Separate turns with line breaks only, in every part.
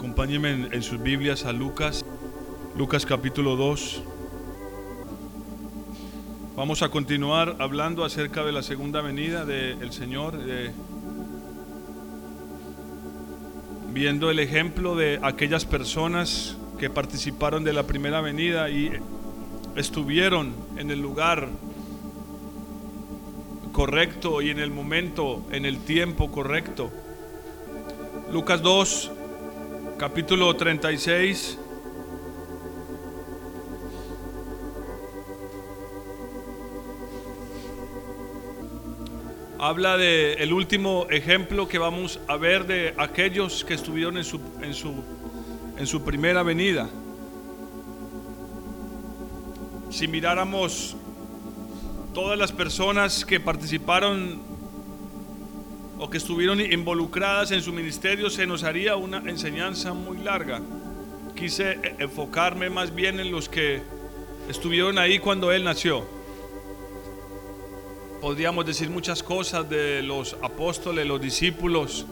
Acompáñenme en, sus Biblias a Lucas, Lucas capítulo 2. Vamos a continuar hablando acerca de la segunda venida del Señor, viendo el ejemplo de aquellas personas que participaron de la primera venida y estuvieron en el lugar correcto y en el momento, en el tiempo correcto. Lucas 2, capítulo 36. Habla de último ejemplo que vamos a ver de aquellos que estuvieron en su, en su, en su primera venida. Si miráramos todas las personas que participaron o que estuvieron involucradas en su ministerio, se nos haría una enseñanza muy larga. Quise e- enfocarme más bien en los que estuvieron ahí cuando Él nació. Podríamos decir muchas cosas de los apóstoles, los discípulos,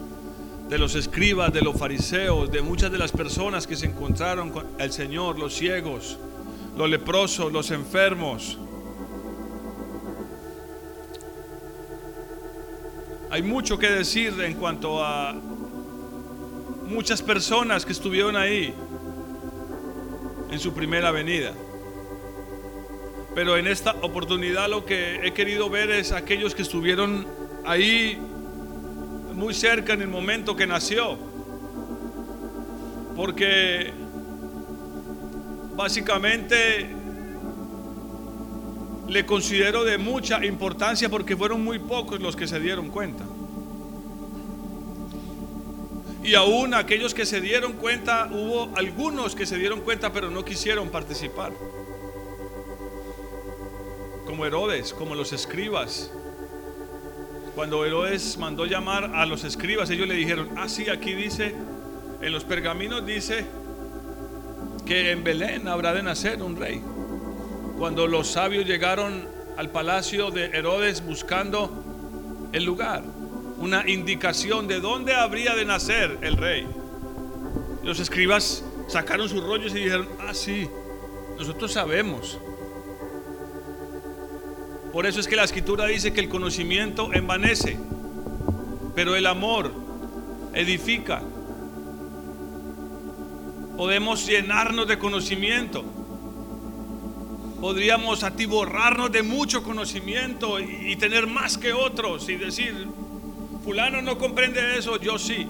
de los escribas, de los fariseos, de muchas de las personas que se encontraron con el Señor, los ciegos, los leprosos, los enfermos. Hay mucho que decir en cuanto a muchas personas que estuvieron ahí en su primera venida. Pero en esta oportunidad lo que he querido ver es aquellos que estuvieron ahí muy cerca en el momento que nació. Porque básicamente le considero de mucha importancia porque fueron muy pocos los que se dieron cuenta. Y aún aquellos que se dieron cuenta, hubo algunos que se dieron cuenta pero no quisieron participar. Como Herodes, como los escribas. Cuando Herodes mandó llamar a los escribas, ellos le dijeron, ah, sí, aquí dice, en los pergaminos dice que en Belén habrá de nacer un rey cuando los sabios llegaron al palacio de Herodes buscando el lugar, una indicación de dónde habría de nacer el rey. Los escribas sacaron sus rollos y dijeron, ah, sí, nosotros sabemos. Por eso es que la escritura dice que el conocimiento envanece, pero el amor edifica. Podemos llenarnos de conocimiento, podríamos atiborrarnos de mucho conocimiento y, tener más que otros y decir, fulano no comprende eso, yo sí.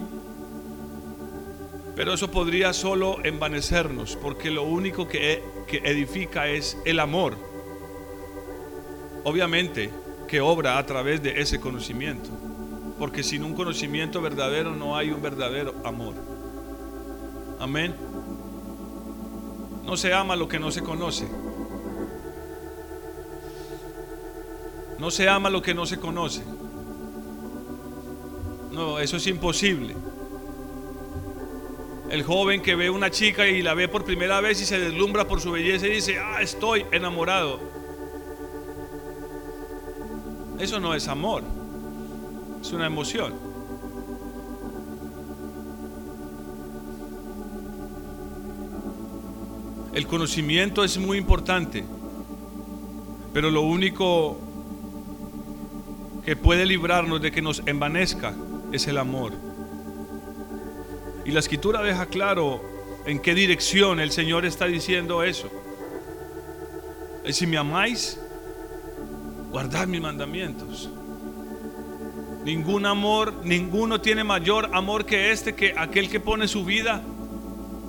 Pero eso podría solo envanecernos, porque lo único que, e- que edifica es el amor. Obviamente que obra a través de ese conocimiento, porque sin un conocimiento verdadero no hay un verdadero amor. Amén. No se ama lo que no se conoce. No se ama lo que no se conoce. No, eso es imposible. El joven que ve una chica y la ve por primera vez y se deslumbra por su belleza y dice, ah, estoy enamorado. Eso no es amor, es una emoción. El conocimiento es muy importante, pero lo único que puede librarnos de que nos envanezca es el amor. Y la escritura deja claro en qué dirección el Señor está diciendo eso. Es si me amáis, guardad mis mandamientos. Ningún amor, ninguno tiene mayor amor que este, que aquel que pone su vida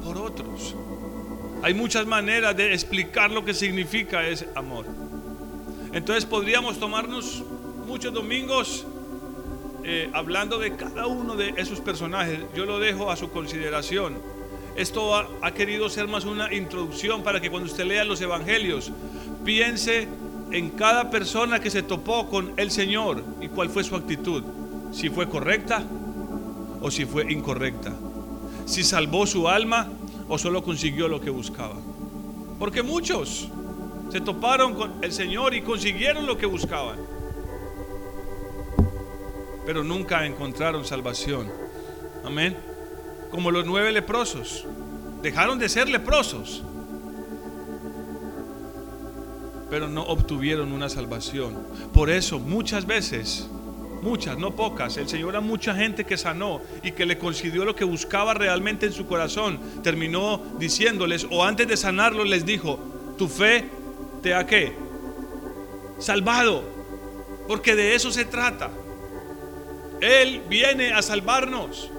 por otros. Hay muchas maneras de explicar lo que significa ese amor. Entonces podríamos tomarnos muchos domingos eh, hablando de cada uno de esos personajes. Yo lo dejo a su consideración. Esto ha, ha querido ser más una introducción para que cuando usted lea los evangelios piense en cada persona que se topó con el Señor y cuál fue su actitud. Si fue correcta o si fue incorrecta. Si salvó su alma o solo consiguió lo que buscaba. Porque muchos se toparon con el Señor y consiguieron lo que buscaban. Pero nunca encontraron salvación. Amén. como los nueve leprosos. Dejaron de ser leprosos, pero no obtuvieron una salvación. Por eso muchas veces, muchas, no pocas, el Señor a mucha gente que sanó y que le concedió lo que buscaba realmente en su corazón, terminó diciéndoles, o antes de sanarlo les dijo, tu fe te ha qué? Salvado, porque de eso se trata. Él viene a salvarnos.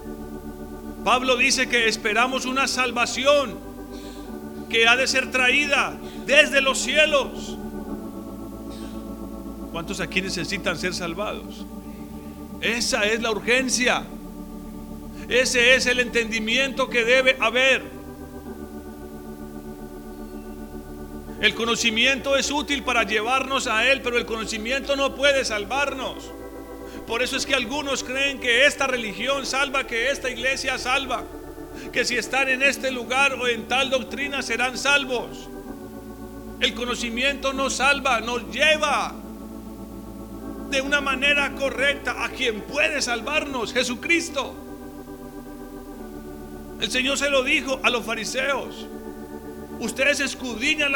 Pablo dice que esperamos una salvación que ha de ser traída desde los cielos. ¿Cuántos aquí necesitan ser salvados? Esa es la urgencia. Ese es el entendimiento que debe haber. El conocimiento es útil para llevarnos a Él, pero el conocimiento no puede salvarnos. Por eso es que algunos creen que esta religión salva, que esta iglesia salva, que si están en este lugar o en tal doctrina serán salvos. El conocimiento nos salva, nos lleva de una manera correcta a quien puede salvarnos, Jesucristo. El Señor se lo dijo a los fariseos. Ustedes escudriñan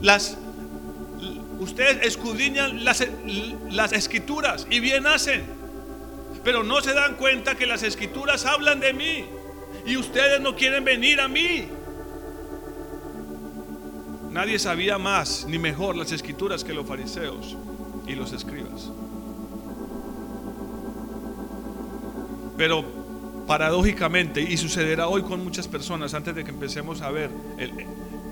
las ustedes escudriñan las, las escrituras y bien hacen, pero no se dan cuenta que las escrituras hablan de mí y ustedes no quieren venir a mí. Nadie sabía más ni mejor las escrituras que los fariseos y los escribas. Pero paradójicamente, y sucederá hoy con muchas personas antes de que empecemos a ver el,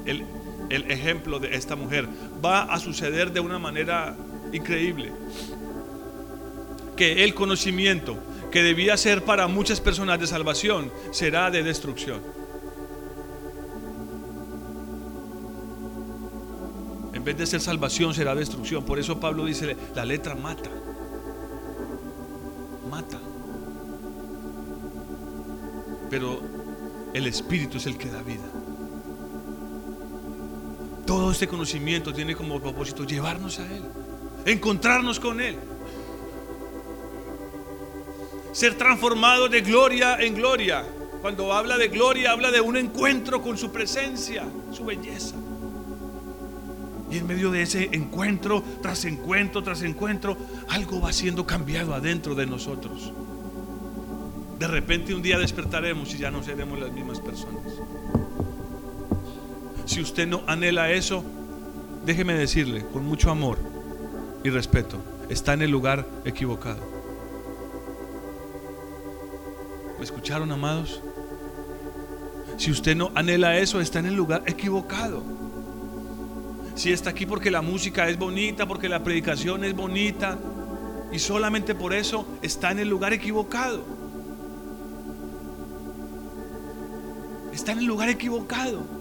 el, el ejemplo de esta mujer. Va a suceder de una manera increíble. Que el conocimiento que debía ser para muchas personas de salvación será de destrucción. En vez de ser salvación será destrucción. Por eso Pablo dice, la letra mata. Mata. Pero el Espíritu es el que da vida. Todo este conocimiento tiene como propósito llevarnos a Él, encontrarnos con Él, ser transformado de gloria en gloria. Cuando habla de gloria, habla de un encuentro con su presencia, su belleza. Y en medio de ese encuentro, tras encuentro, tras encuentro, algo va siendo cambiado adentro de nosotros. De repente un día despertaremos y ya no seremos las mismas personas. Si usted no anhela eso, déjeme decirle con mucho amor y respeto, está en el lugar equivocado. ¿Me escucharon, amados? Si usted no anhela eso, está en el lugar equivocado. Si está aquí porque la música es bonita, porque la predicación es bonita, y solamente por eso está en el lugar equivocado. Está en el lugar equivocado.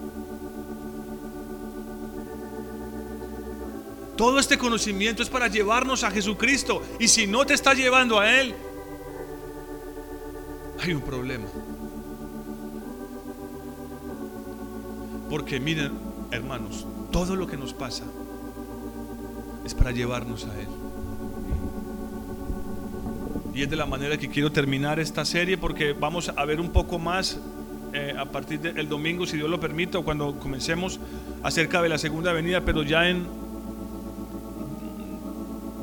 Todo este conocimiento es para llevarnos a Jesucristo. Y si no te está llevando a Él, hay un problema. Porque miren, hermanos, todo lo que nos pasa es para llevarnos a Él. Y es de la manera que quiero terminar esta serie porque vamos a ver un poco más eh, a partir del domingo, si Dios lo permite, o cuando comencemos acerca de la segunda venida, pero ya en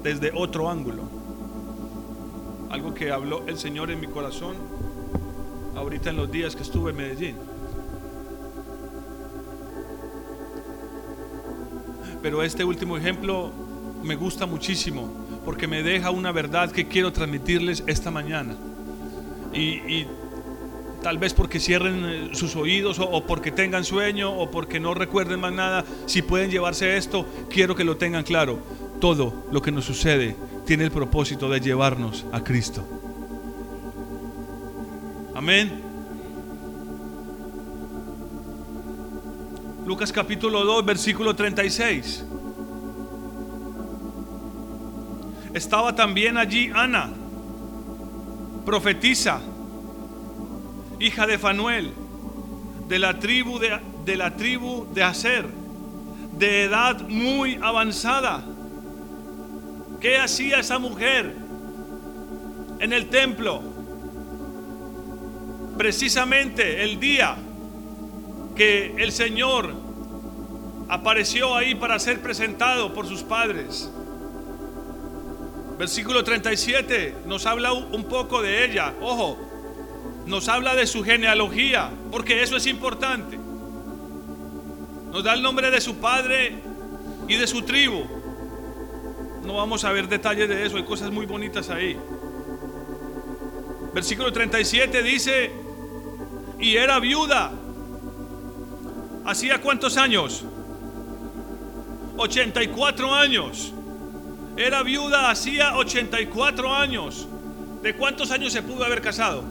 desde otro ángulo. Algo que habló el Señor en mi corazón ahorita en los días que estuve en Medellín. Pero este último ejemplo me gusta muchísimo porque me deja una verdad que quiero transmitirles esta mañana. Y, tal vez porque cierren eh, sus oídos o, o, porque tengan sueño o porque no recuerden más nada, si pueden llevarse esto, quiero que lo tengan claro todo lo que nos sucede tiene el propósito de llevarnos a Cristo. Amén. Lucas capítulo 2, versículo 36. Estaba también allí Ana, profetisa, hija de Fanuel, de la tribu de, de la tribu de Aser, de edad muy avanzada ¿Qué hacía esa mujer en el templo? precisamente el día que el Señor apareció ahí para ser presentado por sus padres. Versículo 37 nos habla un poco de ella. Ojo, nos habla de su genealogía, porque eso es importante. Nos da el nombre de su padre y de su tribu. No vamos a ver detalles de eso, hay cosas muy bonitas ahí. Versículo 37 dice, y era viuda. ¿Hacía cuántos años? 84 años. Era viuda hacía 84 años. ¿De cuántos años se pudo haber casado?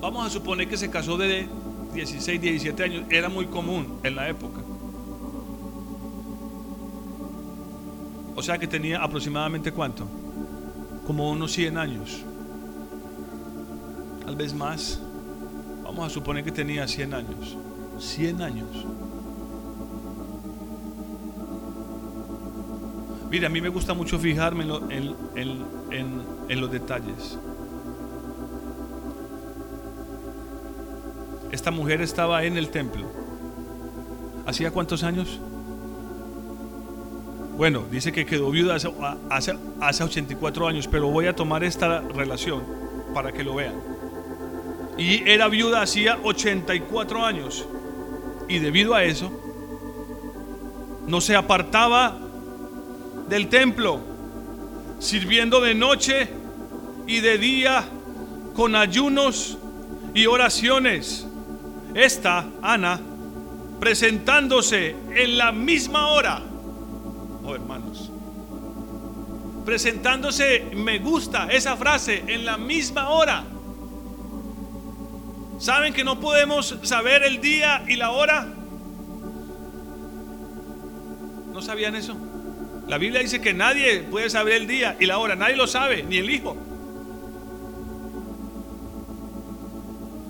Vamos a suponer que se casó de 16, 17 años. Era muy común en la época. O sea que tenía aproximadamente cuánto? Como unos 100 años. Tal vez más. Vamos a suponer que tenía 100 años. 100 años. Mire, a mí me gusta mucho fijarme en, los detalles. Esta mujer estaba en el templo. ¿Hacía cuántos años? Bueno, dice que quedó viuda hace, hace, hace 84 años, pero voy a tomar esta relación para que lo vean y era viuda hacía 84 años. Y debido a eso, no se apartaba del templo, sirviendo de noche y de día con ayunos y oraciones. Esta, Ana, presentándose en la misma hora, hermanos, presentándose, me gusta esa frase, en la misma hora ¿Saben que no podemos saber el día y la hora? ¿No sabían eso? La Biblia dice que nadie puede saber el día y la hora, nadie lo sabe, ni el Hijo.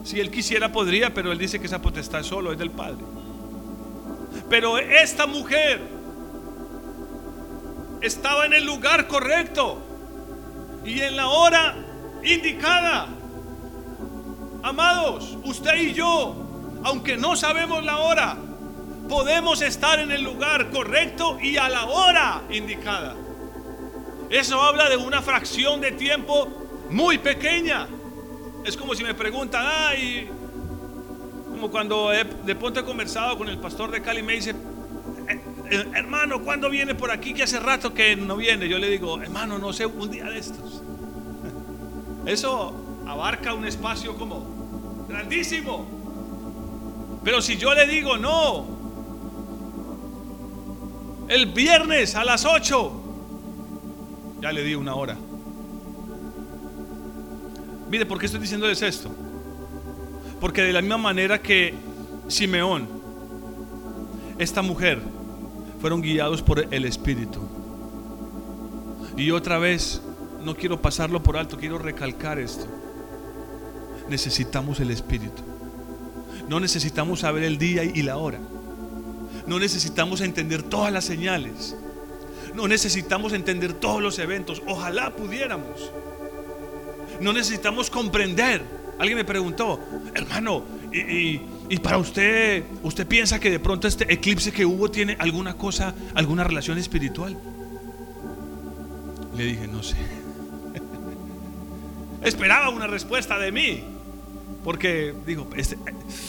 Si él quisiera podría, pero él dice que esa potestad solo es del Padre. Pero esta mujer estaba en el lugar correcto y en la hora indicada. Amados, usted y yo, aunque no sabemos la hora, podemos estar en el lugar correcto y a la hora indicada. Eso habla de una fracción de tiempo muy pequeña. Es como si me preguntan, ay, como cuando de pronto he conversado con el pastor de Cali, me dice, hermano, ¿cuándo viene por aquí? Que hace rato que no viene. Yo le digo, hermano, no sé, un día de estos. Eso abarca un espacio como grandísimo. Pero si yo le digo no, el viernes a las 8, ya le di una hora. Mire, ¿por qué estoy diciéndoles esto? Porque de la misma manera que Simeón, esta mujer, fueron guiados por el Espíritu. Y otra vez, no quiero pasarlo por alto, quiero recalcar esto necesitamos el Espíritu. No necesitamos saber el día y la hora. No necesitamos entender todas las señales. No necesitamos entender todos los eventos. Ojalá pudiéramos. No necesitamos comprender. Alguien me preguntó, hermano, y, para usted, ¿usted piensa que de pronto este eclipse que hubo tiene alguna cosa, alguna relación espiritual? Le dije, no sé. Esperaba una respuesta de mí. Porque digo, este,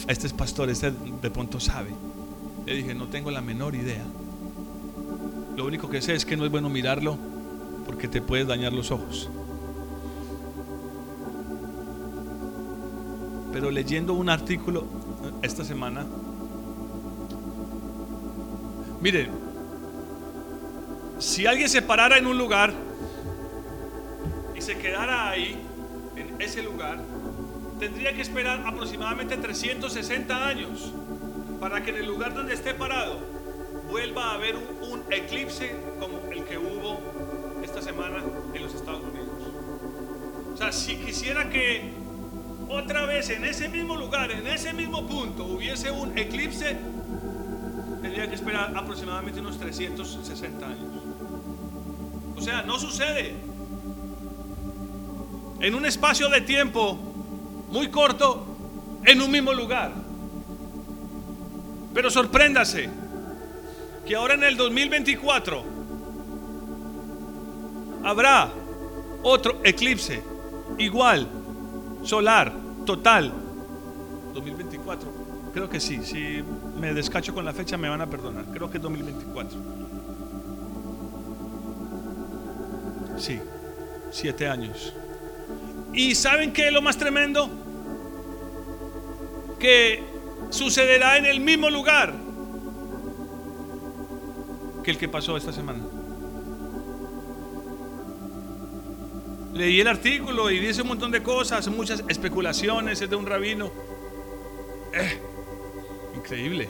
este es pastor, este de pronto sabe. Le dije, no tengo la menor idea. Lo único que sé es que no es bueno mirarlo porque te puedes dañar los ojos. Pero leyendo un artículo esta semana, miren, si alguien se parara en un lugar y se quedara ahí, en ese lugar, tendría que esperar aproximadamente 360 años para que en el lugar donde esté parado vuelva a haber un, eclipse como el que hubo esta semana en los Estados Unidos. O sea, si quisiera que otra vez en ese mismo lugar, en ese mismo punto, hubiese un eclipse, tendría que esperar aproximadamente unos 360 años. O sea, no sucede. en un espacio de tiempo muy corto en un mismo lugar. Pero sorpréndase que ahora en el 2024 habrá otro eclipse igual, solar, total. 2024, creo que sí, si me descacho con la fecha me van a perdonar, creo que es 2024. Sí, siete años. ¿Y saben qué es lo más tremendo? Que sucederá en el mismo lugar que el que pasó esta semana. Leí el artículo y dice un montón de cosas, muchas especulaciones, es de un rabino. Eh, increíble.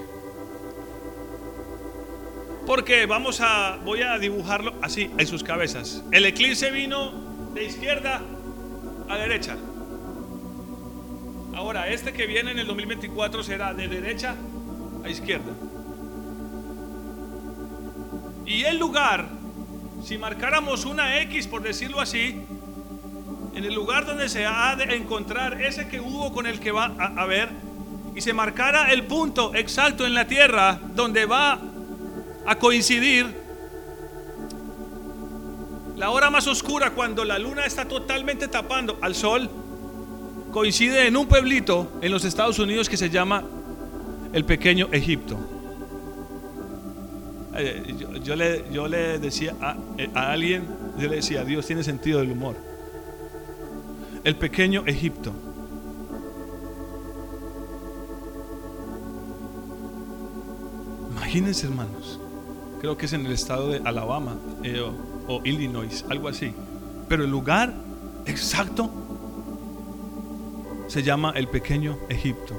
Porque vamos a, voy a dibujarlo así en sus cabezas. El eclipse vino de izquierda a derecha. Ahora, este que viene en el 2024 será de derecha a izquierda. Y el lugar, si marcáramos una X, por decirlo así, en el lugar donde se ha de encontrar ese que hubo con el que va a, ver, y se marcara el punto exacto en la tierra donde va a coincidir la hora más oscura cuando la luna está totalmente tapando al sol, coincide en un pueblito en los Estados Unidos que se llama el pequeño Egipto. Eh, yo, le, yo le decía a, eh, a alguien, yo le decía, Dios tiene sentido del humor. El pequeño Egipto. Imagínense hermanos, creo que es en el estado de Alabama eh, o, o Illinois, algo así. Pero el lugar exacto se llama el pequeño Egipto.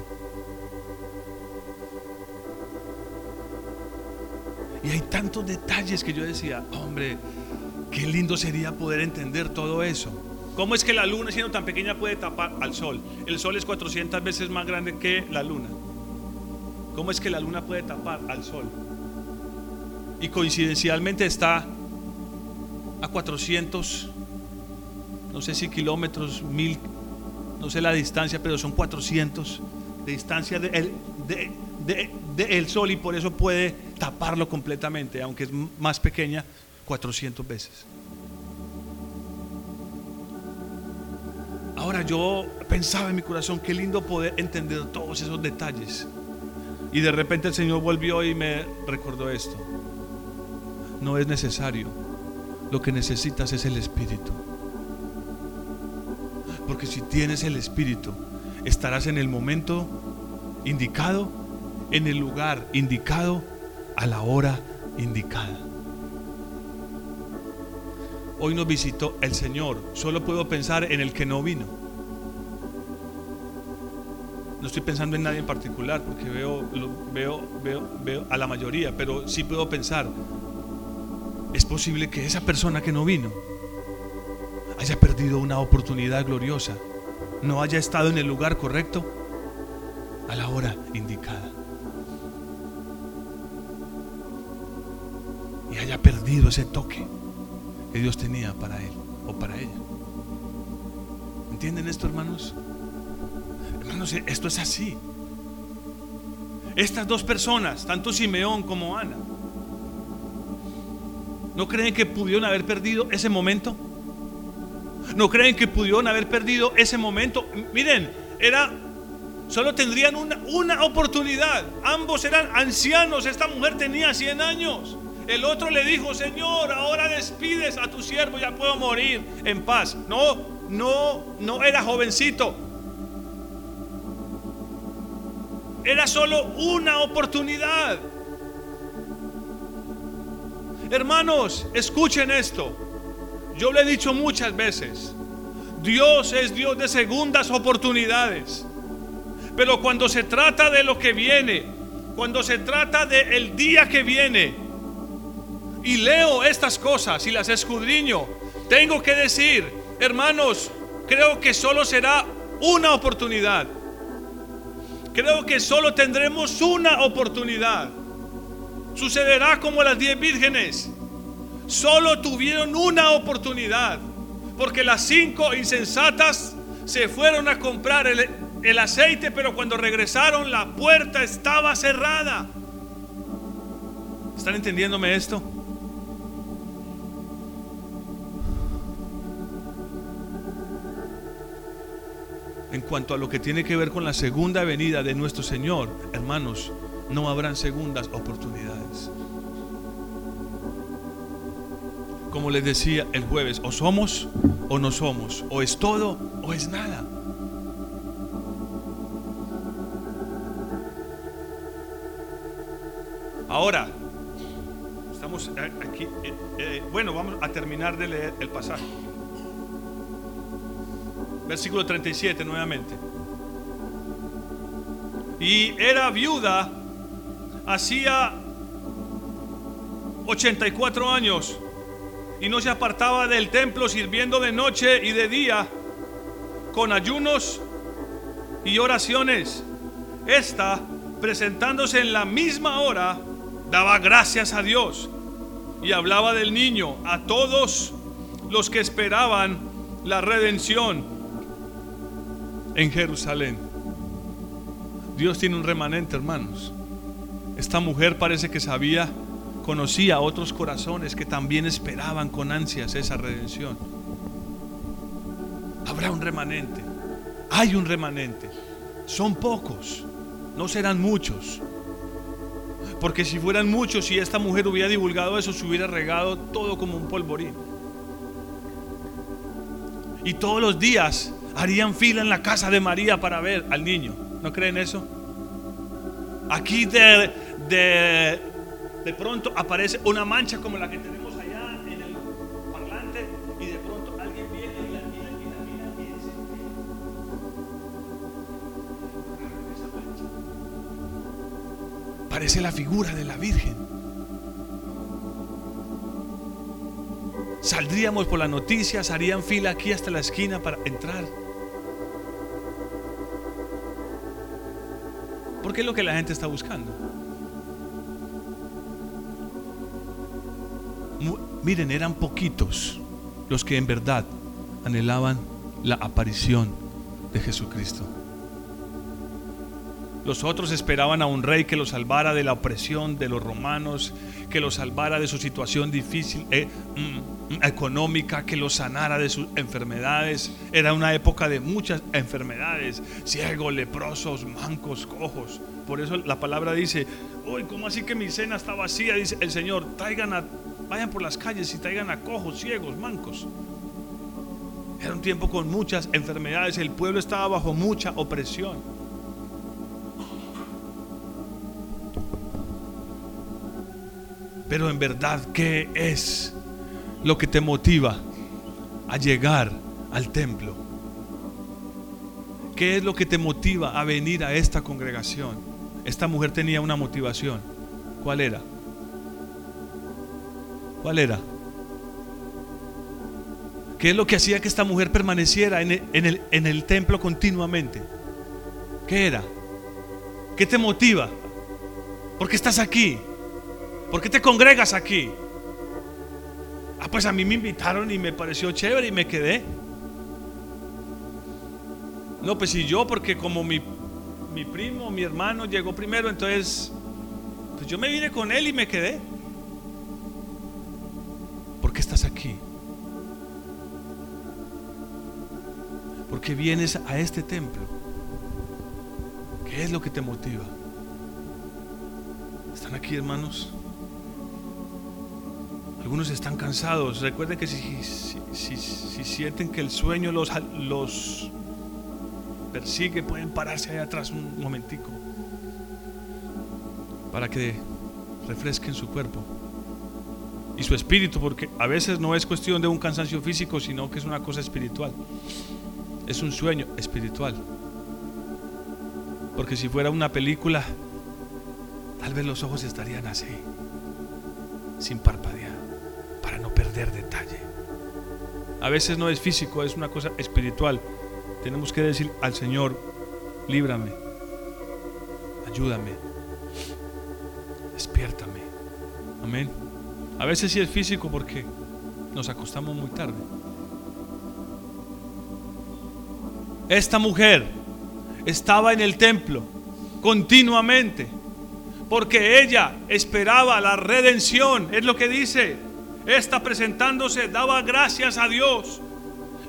Y hay tantos detalles que yo decía, hombre, qué lindo sería poder entender todo eso. ¿Cómo es que la luna, siendo tan pequeña, puede tapar al sol? El sol es 400 veces más grande que la luna. ¿Cómo es que la luna puede tapar al sol? Y coincidencialmente está a 400, no sé si kilómetros, mil, no sé la distancia, pero son 400 de distancia del de, sol y por eso puede taparlo completamente, aunque es más pequeña, 400 veces. Ahora yo pensaba en mi corazón, qué lindo poder entender todos esos detalles. Y de repente el Señor volvió y me recordó esto. No es necesario. Lo que necesitas es el Espíritu. Porque si tienes el Espíritu, estarás en el momento indicado, en el lugar indicado, a la hora indicada. Hoy nos visitó el Señor. Solo puedo pensar en el que no vino. No estoy pensando en nadie en particular porque veo, veo, veo, veo a la mayoría, pero sí puedo pensar. Es posible que esa persona que no vino haya perdido una oportunidad gloriosa, no haya estado en el lugar correcto a la hora indicada. Y haya perdido ese toque que Dios tenía para él o para ella. ¿Entienden esto, hermanos? Hermanos, esto es así. Estas dos personas, tanto Simeón como Ana, ¿no creen que pudieron haber perdido ese momento? ¿No creen que pudieron haber perdido ese momento? Miren, era solo tendrían una, una oportunidad. Ambos eran ancianos. Esta mujer tenía 100 años. El otro le dijo, Señor, ahora despides a tu siervo, ya puedo morir en paz. No, no, no era jovencito. Era solo una oportunidad. Hermanos, escuchen esto. Yo lo he dicho muchas veces. Dios es Dios de segundas oportunidades. Pero cuando se trata de lo que viene, cuando se trata del día que viene, y leo estas cosas y las escudriño, tengo que decir, hermanos, creo que solo será una oportunidad. Creo que solo tendremos una oportunidad. Sucederá como las diez vírgenes. Solo tuvieron una oportunidad. Porque las cinco insensatas se fueron a comprar el, el aceite, pero cuando regresaron la puerta estaba cerrada. ¿Están entendiéndome esto? En cuanto a lo que tiene que ver con la segunda venida de nuestro Señor, hermanos, no habrán segundas oportunidades. Como les decía el jueves, o somos o no somos, o es todo o es nada. Ahora, estamos aquí, eh, eh, bueno, vamos a terminar de leer el pasaje. Versículo 37 nuevamente. Y era viuda hacía 84 años y no se apartaba del templo sirviendo de noche y de día con ayunos y oraciones. Esta, presentándose en la misma hora, daba gracias a Dios y hablaba del niño a todos los que esperaban la redención en Jerusalén. Dios tiene un remanente, hermanos. Esta mujer parece que sabía, conocía otros corazones que también esperaban con ansias esa redención. Habrá un remanente. Hay un remanente. Son pocos. No serán muchos. Porque si fueran muchos, si esta mujer hubiera divulgado eso, se hubiera regado todo como un polvorín. Y todos los días harían fila en la casa de María para ver al niño. ¿No creen eso? Aquí de, de, de pronto aparece una mancha como la que tenemos allá en el parlante y de pronto alguien viene y la mira y la mira y. Parece la figura de la Virgen. Saldríamos por las noticias, harían fila aquí hasta la esquina para entrar. Porque es lo que la gente está buscando. Miren, eran poquitos los que en verdad anhelaban la aparición de Jesucristo. Los otros esperaban a un rey que los salvara de la opresión de los romanos, que los salvara de su situación difícil eh, mm, económica, que los sanara de sus enfermedades. Era una época de muchas enfermedades, ciegos, leprosos, mancos, cojos. Por eso la palabra dice, uy, ¿cómo así que mi cena está vacía? Dice el Señor, traigan a, vayan por las calles y traigan a cojos, ciegos, mancos. Era un tiempo con muchas enfermedades, el pueblo estaba bajo mucha opresión. Pero en verdad, ¿qué es lo que te motiva a llegar al templo? ¿Qué es lo que te motiva a venir a esta congregación? Esta mujer tenía una motivación. ¿Cuál era? ¿Cuál era? ¿Qué es lo que hacía que esta mujer permaneciera en el, templo continuamente? ¿Qué era? ¿Qué te motiva? ¿Por qué estás aquí? ¿Por qué te congregas aquí? Ah, pues a mí me invitaron y me pareció chévere y me quedé. No, pues si yo, porque como mi, mi primo, mi hermano llegó primero, entonces, pues yo me vine con él y me quedé. ¿Por qué estás aquí? ¿Por qué vienes a este templo? ¿Qué es lo que te motiva? ¿Están aquí, hermanos? Algunos están cansados. Recuerden que si, si, sienten que el sueño los, los persigue, pueden pararse ahí atrás un momentico para que refresquen su cuerpo y su espíritu, porque a veces no es cuestión de un cansancio físico, sino que es una cosa espiritual. Es un sueño espiritual. Porque si fuera una película, tal vez los ojos estarían así, sin parpadear perder detalle. A veces no es físico, es una cosa espiritual. Tenemos que decir al Señor, líbrame, ayúdame, despiértame. Amén. A veces sí es físico porque nos acostamos muy tarde. esta mujer estaba en el templo continuamente porque ella esperaba la redención. Es lo que dice. Esta presentándose daba gracias a Dios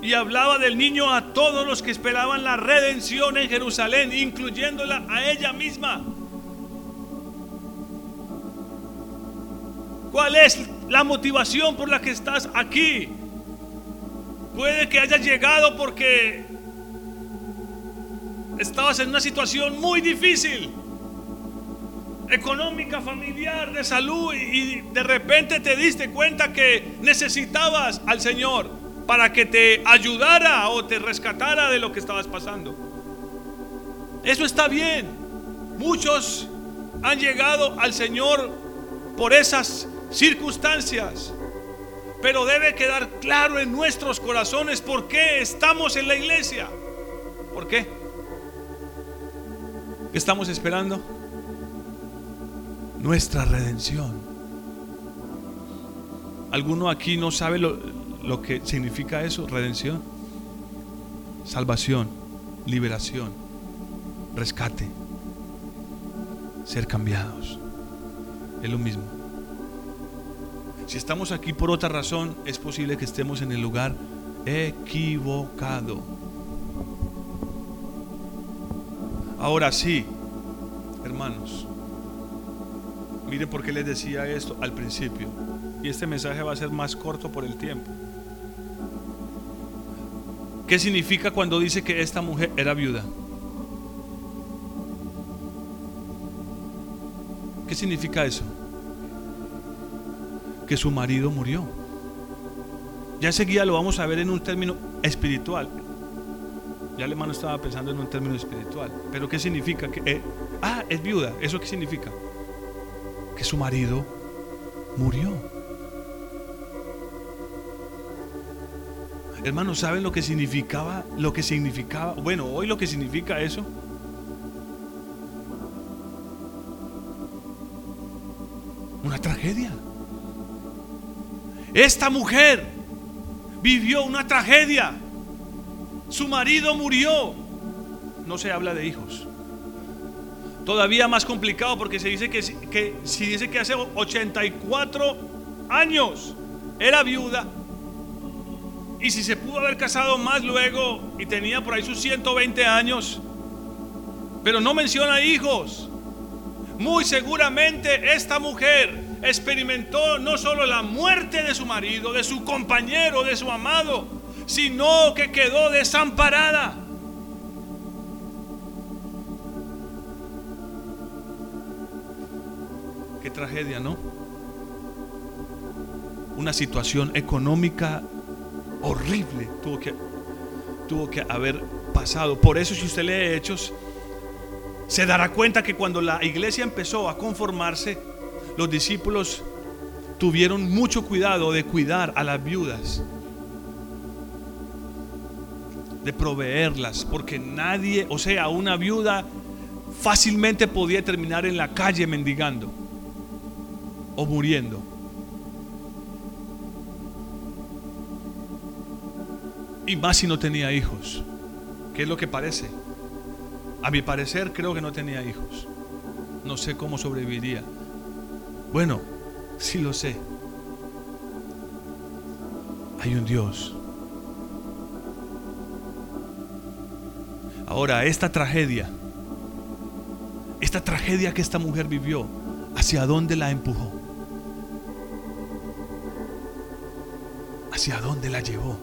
y hablaba del niño a todos los que esperaban la redención en Jerusalén, incluyéndola a ella misma. ¿Cuál es la motivación por la que estás aquí? Puede que hayas llegado porque estabas en una situación muy difícil, económica, familiar, de salud, y de repente te diste cuenta que necesitabas al Señor para que te ayudara o te rescatara de lo que estabas pasando. Eso está bien. Muchos han llegado al Señor por esas circunstancias. Pero debe quedar claro en nuestros corazones por qué estamos en la iglesia. ¿Por qué? ¿Qué estamos esperando? Nuestra redención. ¿Alguno aquí no sabe lo, lo que significa eso? Redención. Salvación, liberación, rescate, ser cambiados. Es lo mismo. Si estamos aquí por otra razón, es posible que estemos en el lugar equivocado. Ahora sí, hermanos, miren por qué les decía esto al principio. Y este mensaje va a ser más corto por el tiempo. ¿Qué significa cuando dice que esta mujer era viuda? ¿Qué significa eso? que su marido murió. Ya enseguida lo vamos a ver en un término espiritual. Ya el hermano estaba pensando en un término espiritual. Pero ¿qué significa? Que, eh, ah, es viuda. ¿Eso qué significa? Que su marido murió. Hermanos, ¿saben lo que significaba? Lo que significaba, bueno, hoy lo que significa eso. Una tragedia. Esta mujer vivió una tragedia. Su marido murió. No se habla de hijos. Todavía más complicado porque se dice que, si dice que hace 84 años era viuda y si se pudo haber casado más luego y tenía por ahí sus 120 años, pero no menciona hijos. Muy seguramente esta mujer experimentó no solo la muerte de su marido, de su compañero, de su amado, sino que quedó desamparada. Tragedia, ¿no? Una situación económica horrible tuvo que, tuvo que haber pasado. Por eso si usted lee Hechos, se dará cuenta que cuando la iglesia empezó a conformarse, los discípulos tuvieron mucho cuidado de cuidar a las viudas, de proveerlas, porque nadie, o sea, una viuda fácilmente podía terminar en la calle mendigando o muriendo. Y más si no tenía hijos. ¿Qué es lo que parece? A mi parecer creo que no tenía hijos. No sé cómo sobreviviría. Bueno, sí lo sé. Hay un Dios. Ahora, esta tragedia, esta tragedia que esta mujer vivió, ¿hacia dónde la empujó? ¿Hacia dónde la llevó?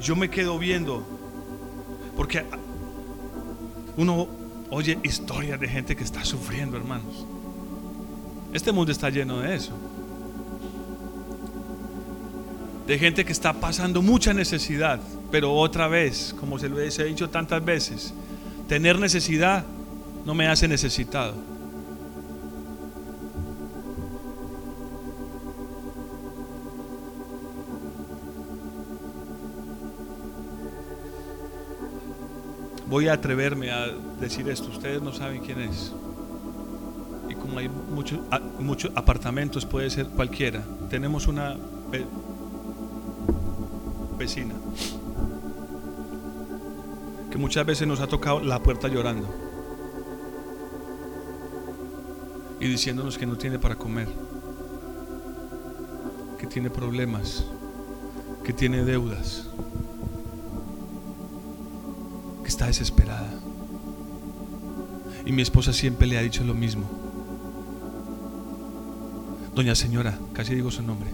Yo me quedo viendo, porque uno oye historias de gente que está sufriendo, hermanos. Este mundo está lleno de eso. De gente que está pasando mucha necesidad, pero otra vez, como se lo he dicho tantas veces, tener necesidad no me hace necesitado. Voy a atreverme a decir esto, ustedes no saben quién es. Y como hay muchos, apartamentos, puede ser cualquiera. Tenemos una campesina. Que muchas veces nos ha tocado la puerta llorando. Y diciéndonos que no tiene para comer. Que tiene problemas. Que tiene deudas. Desesperada. Y mi esposa siempre le ha dicho lo mismo. Doña señora, casi digo su nombre.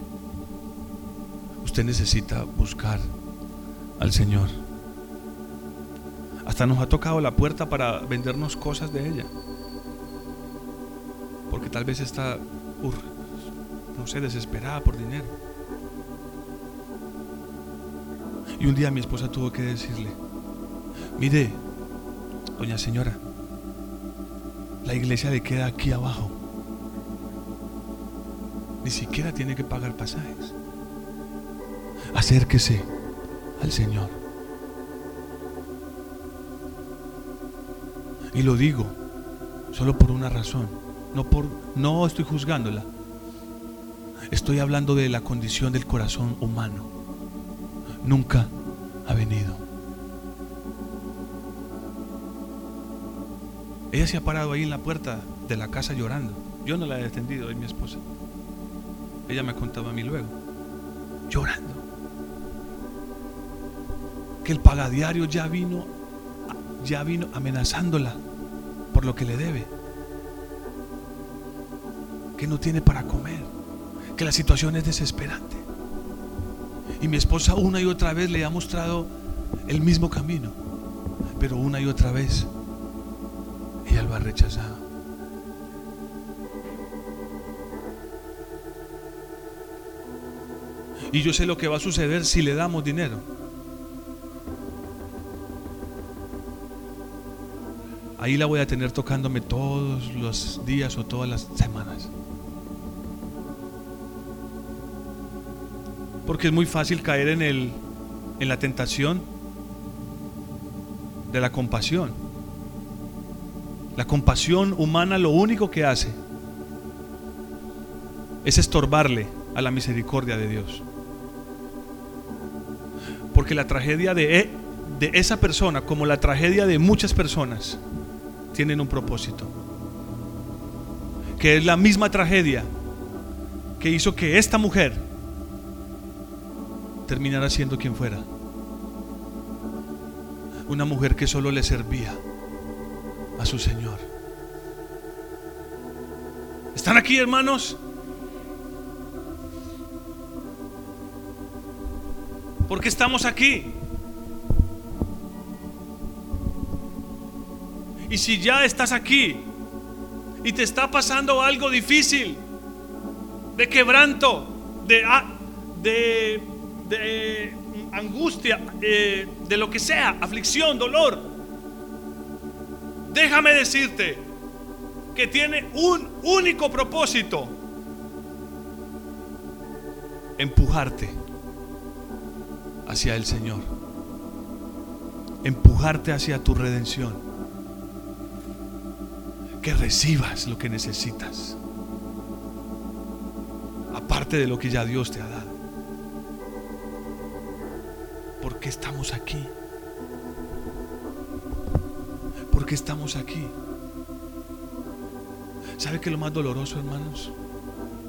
Usted necesita buscar al Señor. Hasta nos ha tocado la puerta para vendernos cosas de ella. Porque tal vez está, no sé, desesperada por dinero. Y un día mi esposa tuvo que decirle, mire, doña señora, la iglesia le queda aquí abajo. Ni siquiera tiene que pagar pasajes. Acérquese al Señor. Y lo digo solo por una razón. No, por, no estoy juzgándola. Estoy hablando de la condición del corazón humano. Nunca ha venido. Ella se ha parado ahí en la puerta de la casa llorando. Yo no la he defendido, es mi esposa. Ella me contaba a mí luego, llorando. Que el pagadiario ya vino, ya vino amenazándola por lo que le debe. Que no tiene para comer. Que la situación es desesperante. Y mi esposa una y otra vez le ha mostrado el mismo camino. Pero una y otra vez ella lo ha rechazado. Y yo sé lo que va a suceder si le damos dinero. Ahí la voy a tener tocándome todos los días o todas las semanas. Porque es muy fácil caer en el en la tentación de la compasión. La compasión humana lo único que hace es estorbarle a la misericordia de Dios. Porque la tragedia de, e, de esa persona, como la tragedia de muchas personas, tienen un propósito. Que es la misma tragedia que hizo que esta mujer terminara siendo quien fuera. Una mujer que solo le servía a su Señor. ¿Están aquí, hermanos? ¿Por qué estamos aquí? Y si ya estás aquí y te está pasando algo difícil, de quebranto, de, de, de angustia, eh, de lo que sea, aflicción, dolor, déjame decirte que tiene un único propósito, empujarte hacia el Señor, empujarte hacia tu redención, que recibas lo que necesitas, aparte de lo que ya Dios te ha dado. ¿Por qué estamos aquí? Qué estamos aquí? ¿Sabe que lo más doloroso, hermanos?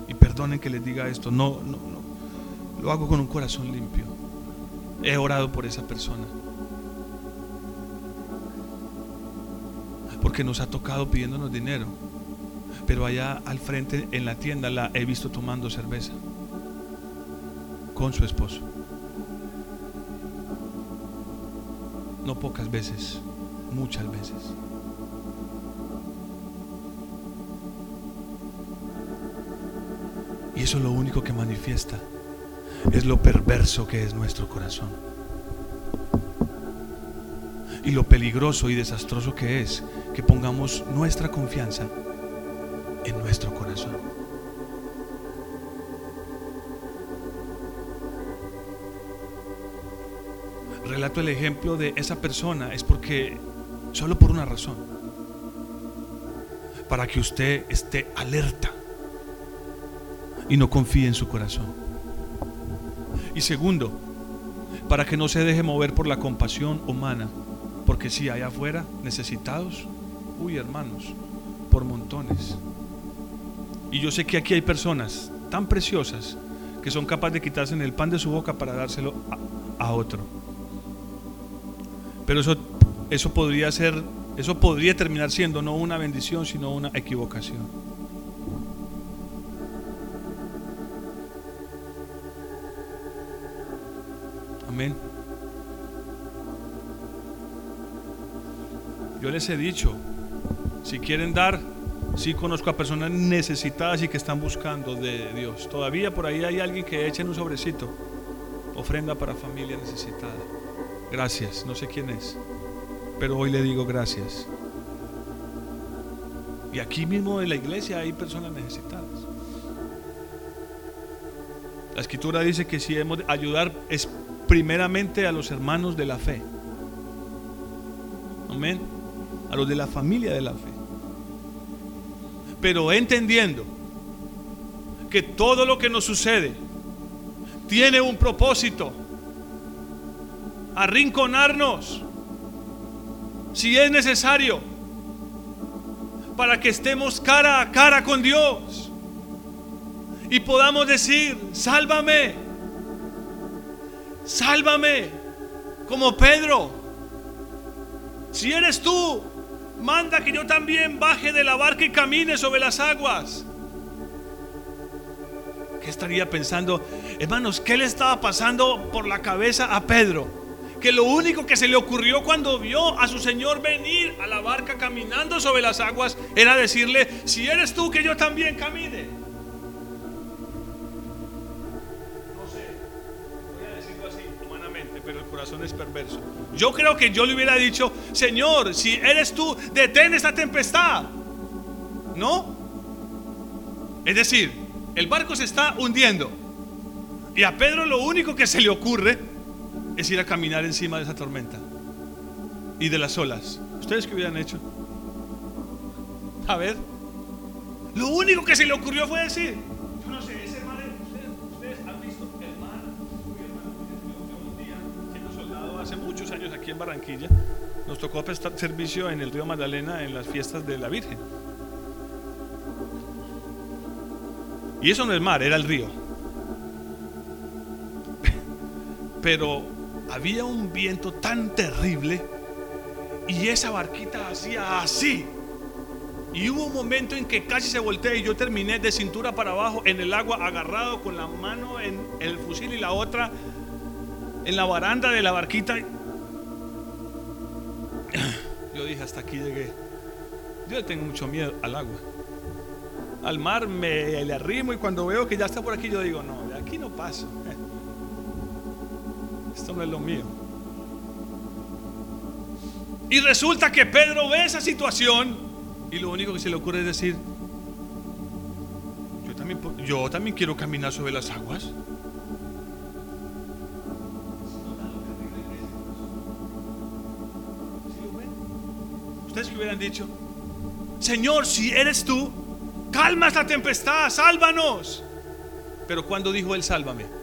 Y perdonen que les diga esto, no, no, no. Lo hago con un corazón limpio. He orado por esa persona. Porque nos ha tocado pidiéndonos dinero. Pero allá al frente en la tienda la he visto tomando cerveza con su esposo. No pocas veces, muchas veces. Y eso es lo único que manifiesta. Es lo perverso que es nuestro corazón. Y lo peligroso y desastroso que es que pongamos nuestra confianza en nuestro corazón. Relato el ejemplo de esa persona es porque, solo por una razón, para que usted esté alerta y no confíe en su corazón. Y segundo, para que no se deje mover por la compasión humana. Porque si hay afuera necesitados, uy hermanos, por montones. Y yo sé que aquí hay personas tan preciosas que son capaces de quitarse el pan de su boca para dárselo a, a otro. Pero eso, eso podría ser, eso podría terminar siendo no una bendición, sino una equivocación. Amén. Yo les he dicho, si quieren dar, sí conozco a personas necesitadas y que están buscando de Dios. Todavía por ahí hay alguien que eche en un sobrecito, ofrenda para familia necesitada. Gracias, no sé quién es, pero hoy le digo gracias. Y aquí mismo en la iglesia hay personas necesitadas. La escritura dice que si hemos de ayudar es primeramente a los hermanos de la fe. Amén. A los de la familia de la fe. Pero entendiendo que todo lo que nos sucede tiene un propósito. Arrinconarnos si es necesario para que estemos cara a cara con Dios y podamos decir, sálvame, sálvame, como Pedro. Si eres tú, manda que yo también baje de la barca y camine sobre las aguas. ¿Qué estaría pensando? Hermanos, ¿qué le estaba pasando por la cabeza a Pedro? Que lo único que se le ocurrió cuando vio a su Señor venir a la barca caminando sobre las aguas era decirle, si eres tú, que yo también camine. pero el corazón es perverso. Yo creo que yo le hubiera dicho, Señor, si eres tú, detén esta tempestad. ¿No? Es decir, el barco se está hundiendo. Y a Pedro lo único que se le ocurre es ir a caminar encima de esa tormenta y de las olas. ¿Ustedes qué hubieran hecho? A ver. Lo único que se le ocurrió fue decir, aquí en Barranquilla, nos tocó prestar servicio en el río Magdalena en las fiestas de la Virgen. Y eso no es mar, era el río. Pero había un viento tan terrible y esa barquita hacía así. Y hubo un momento en que casi se voltea y yo terminé de cintura para abajo en el agua agarrado con la mano en el fusil y la otra en la baranda de la barquita yo dije, hasta aquí llegué. Yo tengo mucho miedo al agua. Al mar me le arrimo y cuando veo que ya está por aquí, yo digo, no, de aquí no paso. Esto no es lo mío. Y resulta que Pedro ve esa situación y lo único que se le ocurre es decir, yo también, quiero caminar sobre las aguas. que hubieran dicho, Señor, si eres tú, calma esta tempestad, sálvanos. Pero cuando dijo él, sálvame?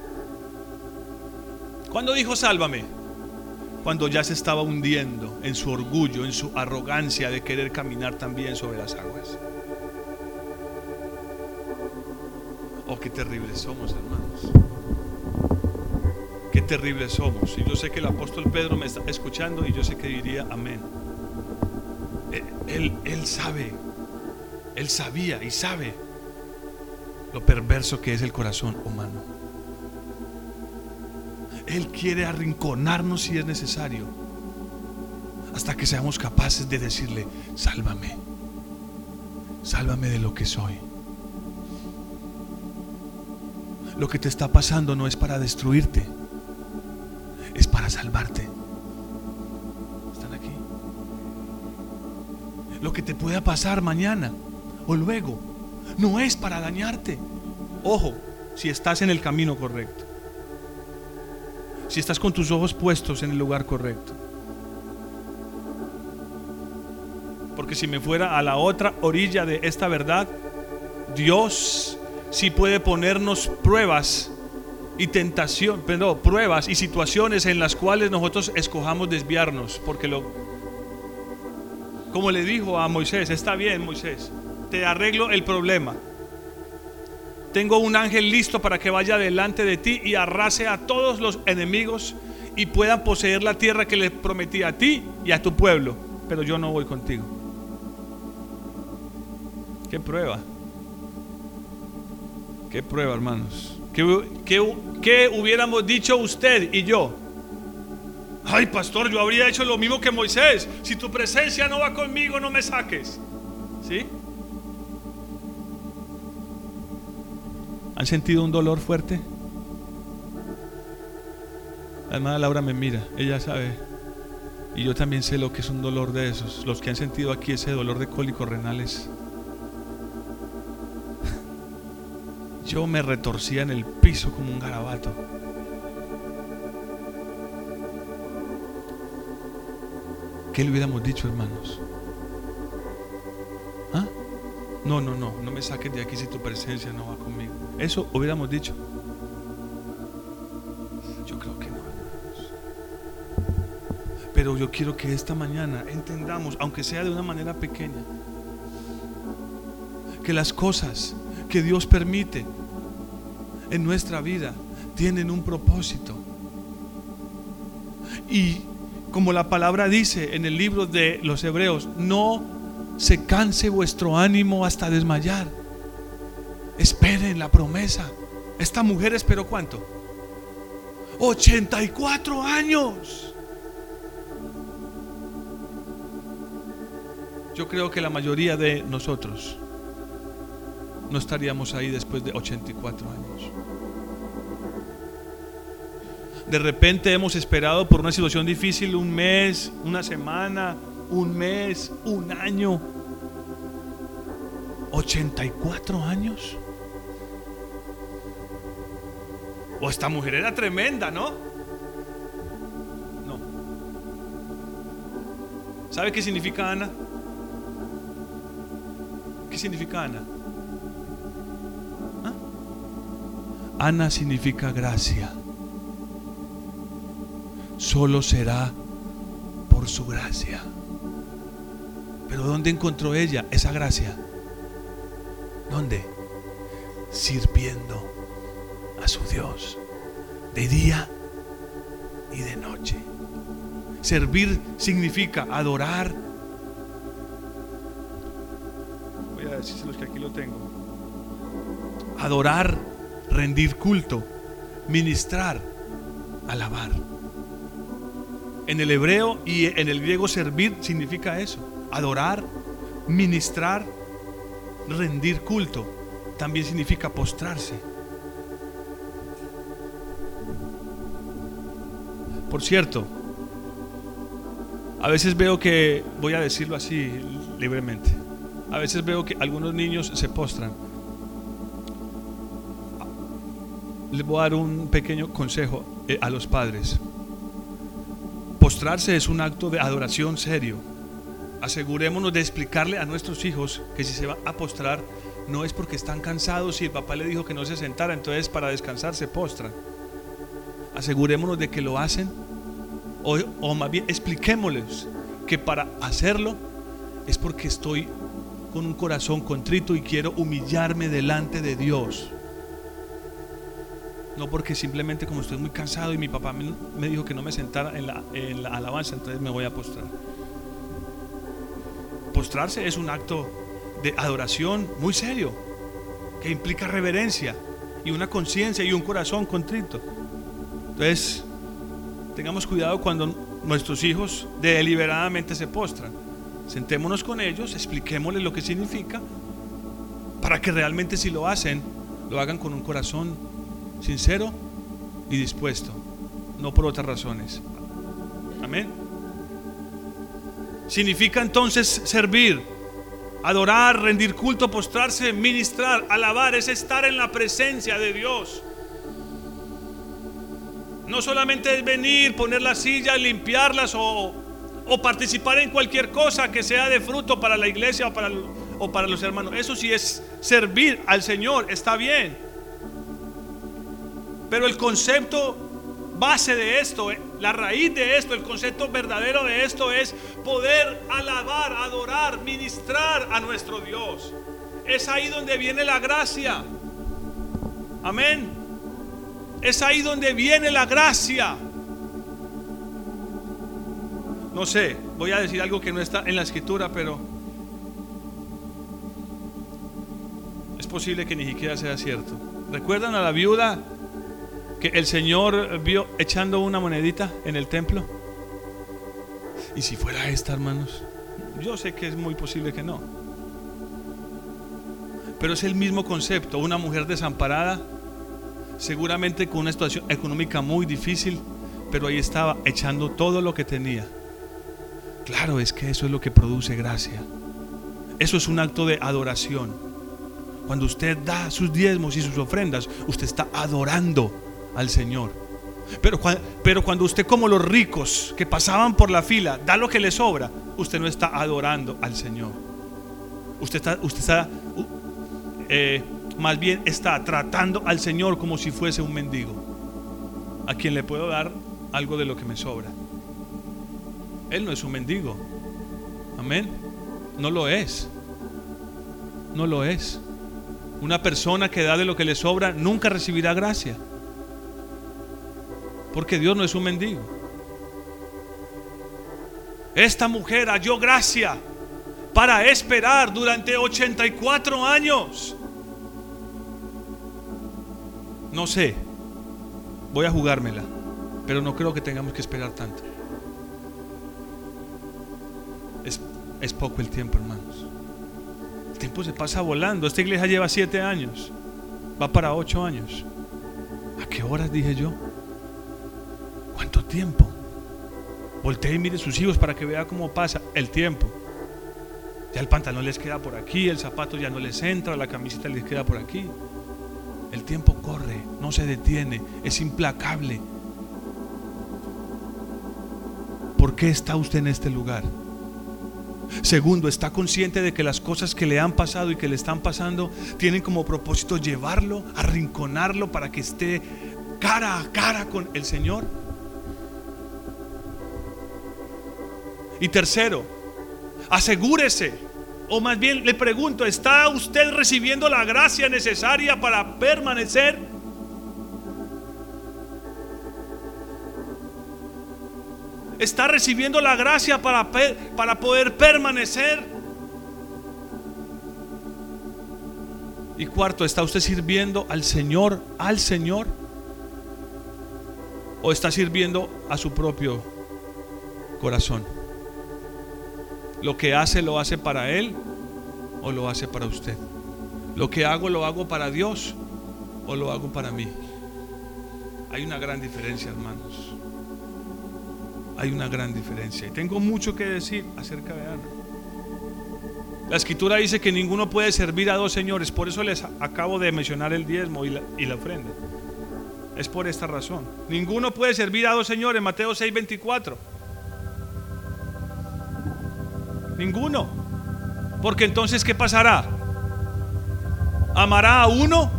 Cuando dijo, sálvame? Cuando ya se estaba hundiendo en su orgullo, en su arrogancia de querer caminar también sobre las aguas. Oh, qué terribles somos, hermanos. Qué terribles somos. Y yo sé que el apóstol Pedro me está escuchando y yo sé que diría amén. Él, sabe, Él sabía y sabe lo perverso que es el corazón humano. Él quiere arrinconarnos si es necesario, hasta que seamos capaces de decirle, sálvame, sálvame de lo que soy. Lo que te está pasando no es para destruirte, es para salvarte. lo que te pueda pasar mañana o luego no es para dañarte. Ojo, si estás en el camino correcto. Si estás con tus ojos puestos en el lugar correcto. Porque si me fuera a la otra orilla de esta verdad, Dios sí puede ponernos pruebas y tentación, pero pruebas y situaciones en las cuales nosotros escojamos desviarnos, porque lo como le dijo a Moisés, está bien, Moisés, te arreglo el problema. Tengo un ángel listo para que vaya delante de ti y arrase a todos los enemigos y puedan poseer la tierra que le prometí a ti y a tu pueblo, pero yo no voy contigo. ¿Qué prueba? ¿Qué prueba, hermanos? ¿Qué, hubiéramos dicho usted y yo? Ay, pastor, yo habría hecho lo mismo que Moisés. Si tu presencia no va conmigo, no me saques. ¿Sí? ¿Han sentido un dolor fuerte? La hermana Laura me mira, ella sabe. Y yo también sé lo que es un dolor de esos. Los que han sentido aquí ese dolor de cólicos renales. Yo me retorcía en el piso como un garabato. ¿Qué le hubiéramos dicho, hermanos? ¿Ah? No, no, no, no me saques de aquí si tu presencia no va conmigo. Eso hubiéramos dicho. Yo creo que no. Pero yo quiero que esta mañana entendamos, aunque sea de una manera pequeña, que las cosas que Dios permite en nuestra vida tienen un propósito. Y como la palabra dice en el libro de los Hebreos, no se canse vuestro ánimo hasta desmayar. Esperen la promesa. Esta mujer esperó cuánto? 84 años. Yo creo que la mayoría de nosotros no estaríamos ahí después de 84 años. De repente hemos esperado por una situación difícil un mes, una semana, un mes, un año. 84 años. O esta mujer era tremenda, ¿no? No. ¿Sabe qué significa Ana? ¿Qué significa Ana? Ana significa gracia. Solo será por su gracia. Pero ¿dónde encontró ella esa gracia? ¿Dónde? Sirviendo a su Dios de día y de noche. Servir significa adorar. Voy a decírselos que aquí lo tengo. Adorar rendir culto, ministrar, alabar. En el hebreo y en el griego servir significa eso, adorar, ministrar, rendir culto. También significa postrarse. Por cierto, a veces veo que, voy a decirlo así libremente, a veces veo que algunos niños se postran les voy a dar un pequeño consejo eh, a los padres. Postrarse es un acto de adoración serio. Asegurémonos de explicarle a nuestros hijos que si se va a postrar no es porque están cansados y el papá le dijo que no se sentara, entonces para descansar se postran. Asegurémonos de que lo hacen o, más bien expliquémosles que para hacerlo es porque estoy con un corazón contrito y quiero humillarme delante de Dios. No porque simplemente como estoy muy cansado y mi papá me, dijo que no me sentara en la, en la alabanza, entonces me voy a postrar. Postrarse es un acto de adoración muy serio, que implica reverencia y una conciencia y un corazón contrito. Entonces, tengamos cuidado cuando nuestros hijos deliberadamente se postran. Sentémonos con ellos, expliquémosles lo que significa, para que realmente si lo hacen, lo hagan con un corazón sincero y dispuesto, no por otras razones. Amén. Significa entonces servir, adorar, rendir culto, postrarse, ministrar, alabar, es estar en la presencia de Dios. No solamente es venir, poner las sillas, limpiarlas o, o, participar en cualquier cosa que sea de fruto para la iglesia o para, o para los hermanos. Eso sí es servir al Señor, está bien. Pero el concepto base de esto, eh, la raíz de esto, el concepto verdadero de esto es poder alabar, adorar, ministrar a nuestro Dios. Es ahí donde viene la gracia. Amén. Es ahí donde viene la gracia. No sé, voy a decir algo que no está en la escritura, pero es posible que ni siquiera sea cierto. ¿Recuerdan a la viuda que el Señor vio echando una monedita en el templo? ¿Y si fuera esta, hermanos? Yo sé que es muy posible que no. Pero es el mismo concepto, una mujer desamparada, seguramente con una situación económica muy difícil, pero ahí estaba echando todo lo que tenía. Claro, es que eso es lo que produce gracia. Eso es un acto de adoración. Cuando usted da sus diezmos y sus ofrendas, usted está adorando al Señor. Pero, cuando usted como los ricos que pasaban por la fila da lo que le sobra, usted no está adorando al Señor. Usted está, usted está eh, más bien está tratando al Señor como si fuese un mendigo, a quien le puedo dar algo de lo que me sobra. Él no es un mendigo. Amén. No lo es. No lo es. Una persona que da de lo que le sobra nunca recibirá gracia. Porque Dios no es un mendigo. Esta mujer halló gracia para esperar durante 84 años. No sé, voy a jugármela, pero no creo que tengamos que esperar tanto. Es, poco el tiempo, hermanos. El tiempo se pasa volando. Esta iglesia lleva siete años, va para ocho años. ¿A qué horas dije yo? ¿Cuánto tiempo? Voltee y mire sus hijos para que vea cómo pasa el tiempo. Ya el pantalón les queda por aquí, el zapato ya no les entra, la camiseta les queda por aquí. El tiempo corre, no se detiene, es implacable. ¿Por qué está usted en este lugar? Segundo, está consciente de que las cosas que le han pasado y que le están pasando tienen como propósito llevarlo, arrinconarlo para que esté cara a cara con el Señor. Y tercero, asegúrese, o más bien le pregunto, ¿está usted recibiendo la gracia necesaria para permanecer? ¿Está recibiendo la gracia para, para poder permanecer? Y cuarto, ¿está usted sirviendo al Señor, al Señor? ¿O está sirviendo a su propio corazón? Lo que hace lo hace para Él o lo hace para usted. Lo que hago lo hago para Dios o lo hago para mí. Hay una gran diferencia, hermanos. Hay una gran diferencia. Y tengo mucho que decir acerca de Ana. La escritura dice que ninguno puede servir a dos señores. Por eso les acabo de mencionar el diezmo y la, y la ofrenda. Es por esta razón. Ninguno puede servir a dos señores. Mateo 6:24. Ninguno. Porque entonces, ¿qué pasará? Amará a uno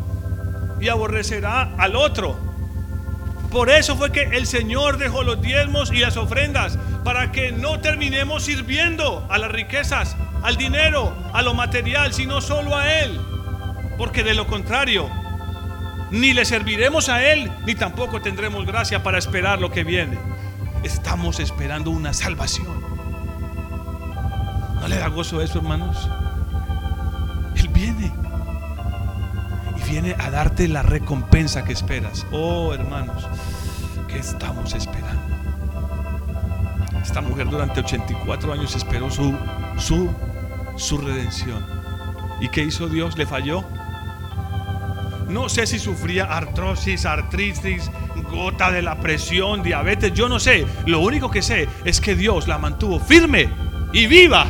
y aborrecerá al otro. Por eso fue que el Señor dejó los diezmos y las ofrendas, para que no terminemos sirviendo a las riquezas, al dinero, a lo material, sino solo a Él. Porque de lo contrario, ni le serviremos a Él, ni tampoco tendremos gracia para esperar lo que viene. Estamos esperando una salvación. ¿No le da gozo eso, hermanos? Él viene. Y viene a darte la recompensa que esperas. Oh, hermanos, ¿qué estamos esperando? Esta mujer durante 84 años esperó su, su, su redención. ¿Y qué hizo Dios? ¿Le falló? No sé si sufría artrosis, artritis, gota de la presión, diabetes, yo no sé. Lo único que sé es que Dios la mantuvo firme y viva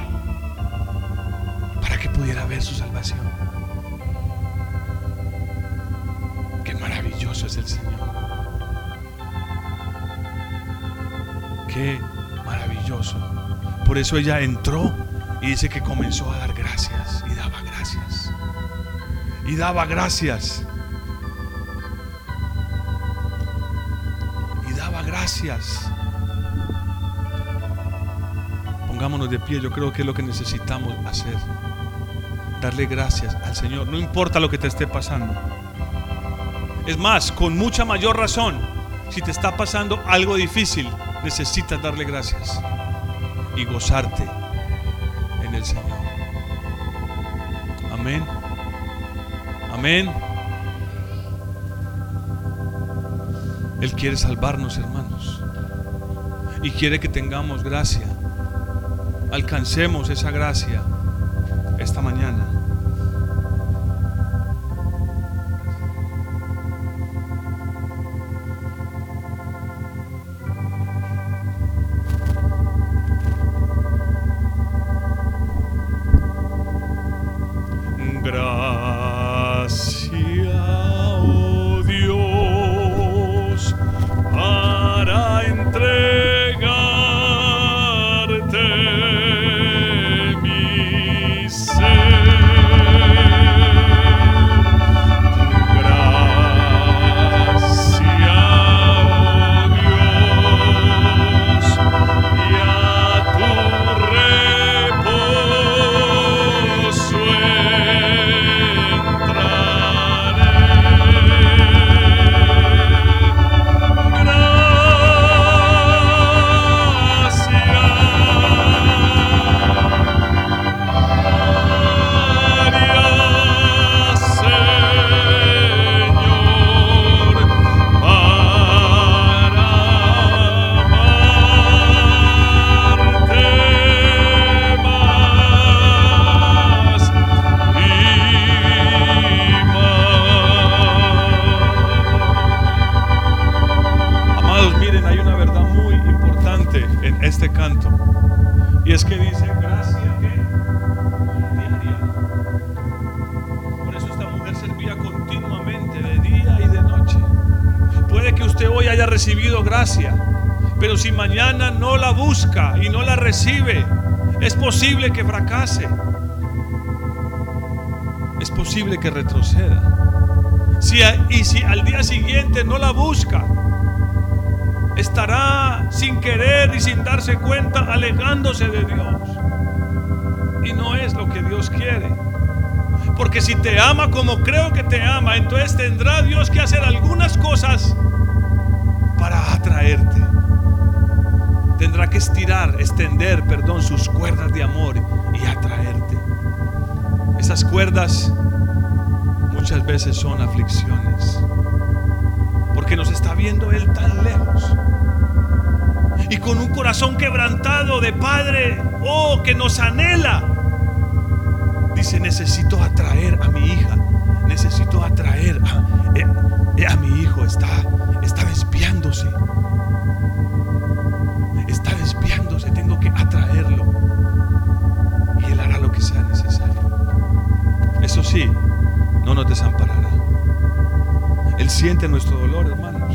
ella entró y dice que comenzó a dar gracias y daba gracias. Y daba gracias. gracias. Pongámonos de pie, yo creo que es lo que necesitamos hacer. Darle gracias al Señor, no importa lo que te esté pasando. Es más, con mucha mayor razón, si te está pasando algo difícil, necesitas darle gracias y gozarte en el Señor. Amén. Amén. Él quiere salvarnos, hermanos. Y quiere que tengamos gracia. Alcancemos esa gracia fracase. Es posible que retroceda. Si, y si al día siguiente no la busca, estará sin querer y sin darse cuenta alejándose de Dios. Y no es lo que Dios quiere. Porque si te ama como creo que te ama, entonces tendrá Dios que hacer algunas cosas para atraerte tendrá que estirar, extender, perdón, sus cuerdas de amor y atraerte. Esas cuerdas muchas veces son aflicciones, porque nos está viendo Él tan lejos. Y con un corazón quebrantado de Padre, oh, que nos anhela. Dice, necesito atraer a mi hija, necesito atraer a, eh, eh, mi hijo, está, está desviándose está desviándose, tengo que atraerlo. Sí, no nos desamparará. Él siente nuestro dolor, hermanos.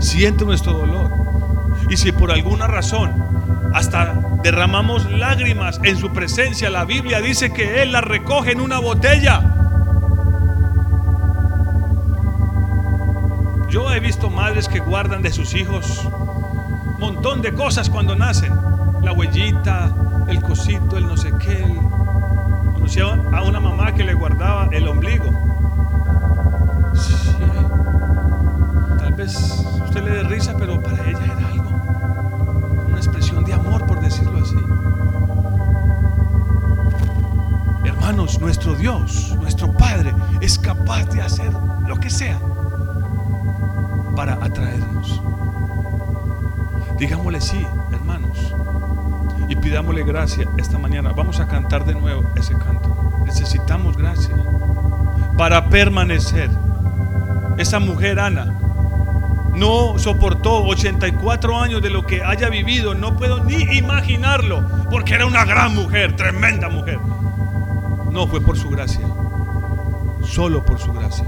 Siente nuestro dolor. Y si por alguna razón hasta derramamos lágrimas en su presencia, la Biblia dice que Él las recoge en una botella. Yo he visto madres que guardan de sus hijos montón de cosas cuando nacen. La huellita, el cosito, el no sé qué. A una mamá que le guardaba el ombligo. tal vez usted le dé risa, pero para ella era algo, una expresión de amor, por decirlo así. Hermanos, nuestro Dios, nuestro Padre, es capaz de hacer lo que sea para atraernos. Digámosle sí. Y pidámosle gracia esta mañana. Vamos a cantar de nuevo ese canto. Necesitamos gracia para permanecer. Esa mujer Ana no soportó 84 años de lo que haya vivido. No puedo ni imaginarlo. Porque era una gran mujer, tremenda mujer. No fue por su gracia. Solo por su gracia.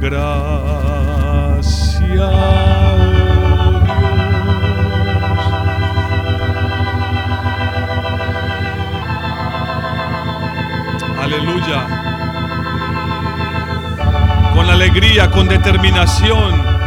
Gracias. Aleluya. Con alegría, con determinación,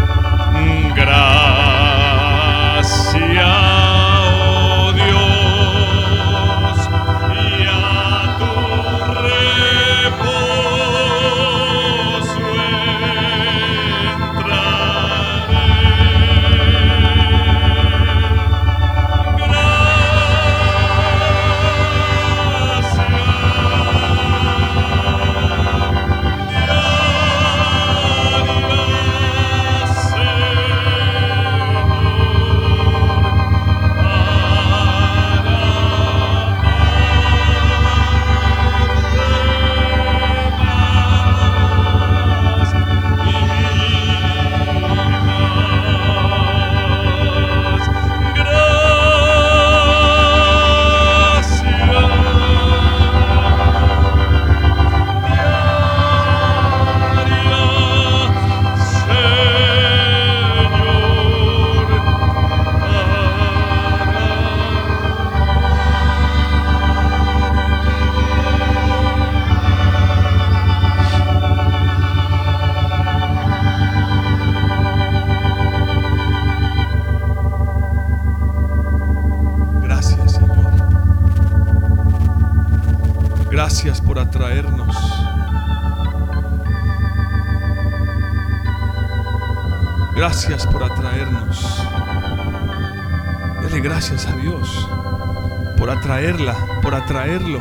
atraernos. Gracias por atraernos. Dele gracias a Dios por atraerla, por atraerlo,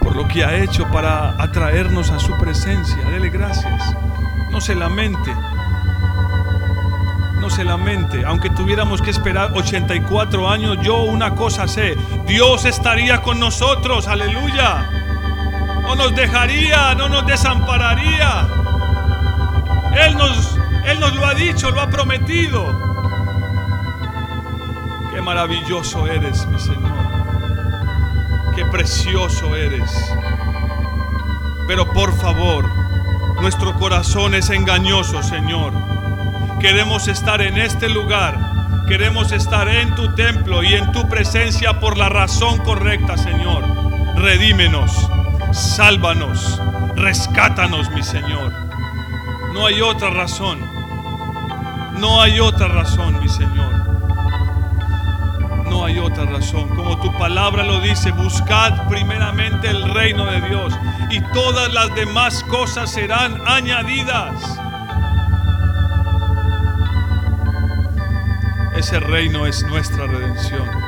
por lo que ha hecho para atraernos a su presencia. Dele gracias. No se lamente. No se lamente. Aunque tuviéramos que esperar 84 años, yo una cosa sé. Dios estaría con nosotros. Aleluya. No nos dejaría, no nos desampararía. Él nos, Él nos lo ha dicho, lo ha prometido. Qué maravilloso eres, mi Señor. Qué precioso eres. Pero por favor, nuestro corazón es engañoso, Señor. Queremos estar en este lugar. Queremos estar en tu templo y en tu presencia por la razón correcta, Señor. Redímenos, sálvanos, rescátanos, mi Señor. No hay otra razón. No hay otra razón, mi Señor. No hay otra razón. Como tu palabra lo dice, buscad primeramente el reino de Dios y todas las demás cosas serán añadidas. Ese reino es nuestra redención.